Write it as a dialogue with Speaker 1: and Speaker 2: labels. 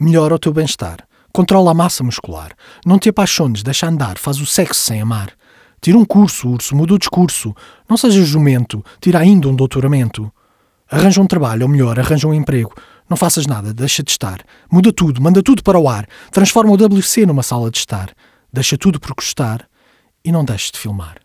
Speaker 1: Melhora o teu bem-estar. Controla a massa muscular. Não te apaixones, deixa andar, faz o sexo sem amar. Tira um curso, urso, muda o discurso. Não sejas jumento, tira ainda um doutoramento. Arranja um trabalho, ou melhor, arranja um emprego. Não faças nada, deixa de estar. Muda tudo, manda tudo para o ar. Transforma o WC numa sala de estar. Deixa tudo por gostar e não deixes de filmar.